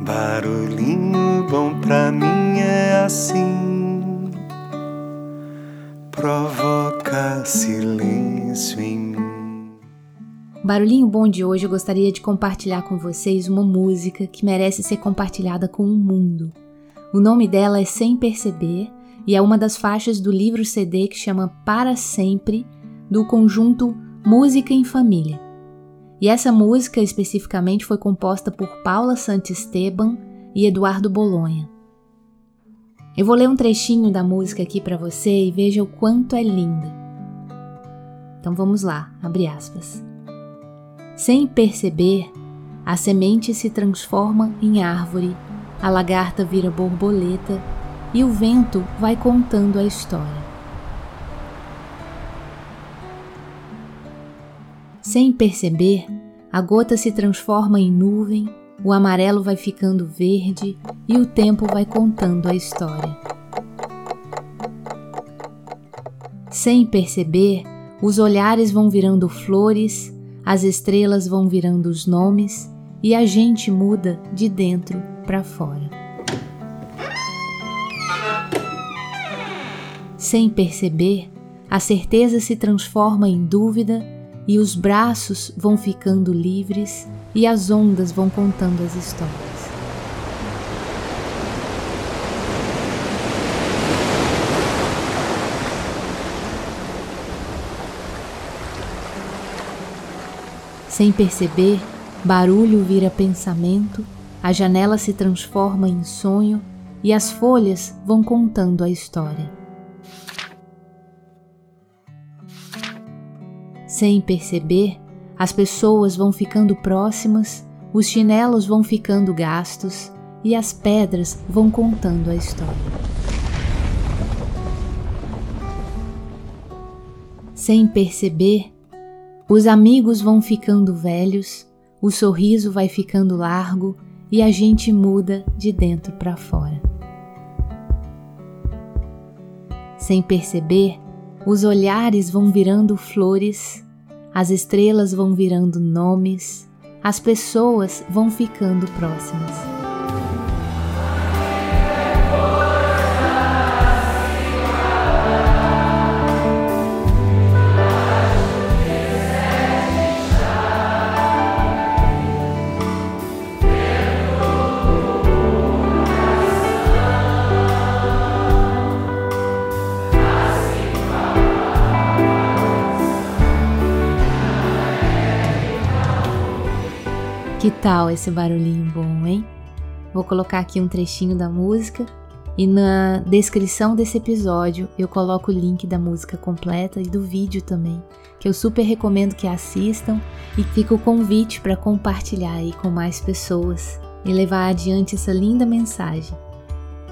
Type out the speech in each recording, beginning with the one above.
Barulhinho bom pra mim é assim, provoca silêncio em mim. Barulhinho bom de hoje eu gostaria de compartilhar com vocês uma música que merece ser compartilhada com o mundo. O nome dela é Sem Perceber e é uma das faixas do livro CD que chama Para Sempre, do conjunto Música em Família. E essa música especificamente foi composta por Paula Santisteban e Eduardo Bolonha. Eu vou ler um trechinho da música aqui para você e veja o quanto é linda. Então vamos lá, abre aspas. Sem perceber, a semente se transforma em árvore, a lagarta vira borboleta e o vento vai contando a história. Sem perceber, a gota se transforma em nuvem, o amarelo vai ficando verde e o tempo vai contando a história. Sem perceber, os olhares vão virando flores, as estrelas vão virando os nomes e a gente muda de dentro para fora. Sem perceber, a certeza se transforma em dúvida e os braços vão ficando livres e as ondas vão contando as histórias. Sem perceber, barulho vira pensamento, a janela se transforma em sonho e as folhas vão contando a história. Sem perceber, as pessoas vão ficando próximas, os chinelos vão ficando gastos e as pedras vão contando a história. Sem perceber, os amigos vão ficando velhos, o sorriso vai ficando largo e a gente muda de dentro para fora. Sem perceber, os olhares vão virando flores as estrelas vão virando nomes, as pessoas vão ficando próximas. Que tal esse barulhinho bom, hein? Vou colocar aqui um trechinho da música e na descrição desse episódio eu coloco o link da música completa e do vídeo também, que eu super recomendo que assistam e fica o convite para compartilhar aí com mais pessoas e levar adiante essa linda mensagem,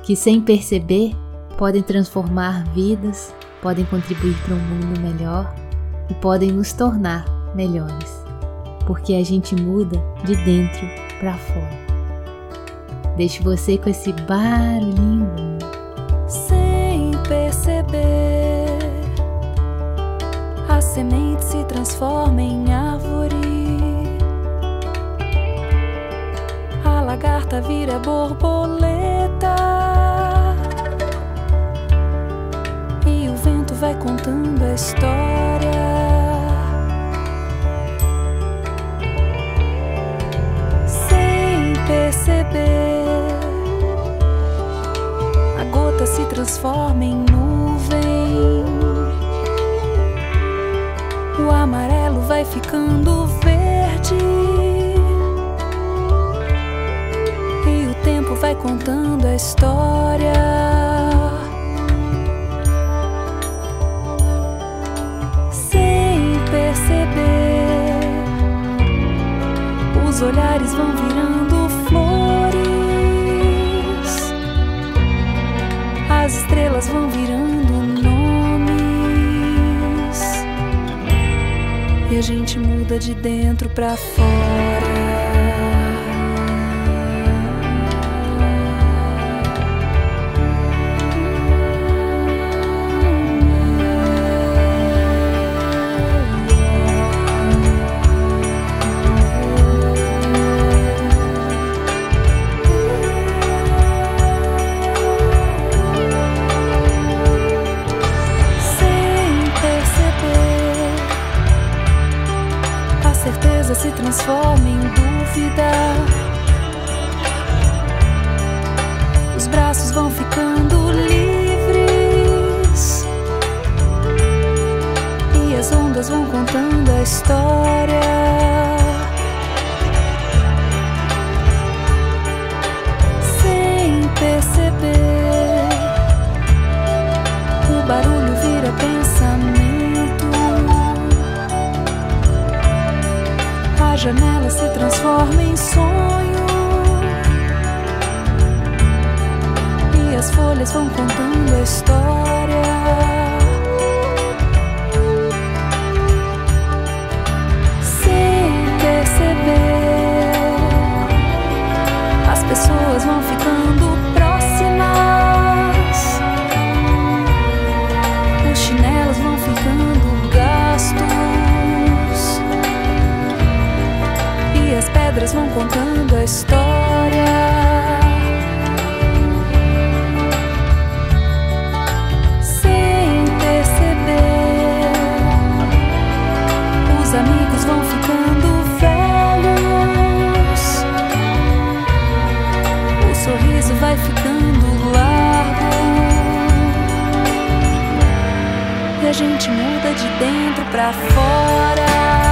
que sem perceber podem transformar vidas, podem contribuir para um mundo melhor e podem nos tornar melhores porque a gente muda de dentro para fora. Deixo você com esse barulhinho sem perceber. A semente se transforma em árvore. A lagarta vira borboleta. E o vento vai contando a história. Se transforma em nuvem. O amarelo vai ficando verde. E o tempo vai contando a história. Os olhares vão virando a gente muda de dentro pra fora. Transforma em dúvida. Os braços vão ficando livres e as ondas vão contando a história. perceber. O barulho vira pensamento. Janela se transforma em sonho. Pedras vão contando a história. Sem perceber, os amigos vão ficando velhos. O sorriso vai ficando largo. E a gente muda de dentro pra fora.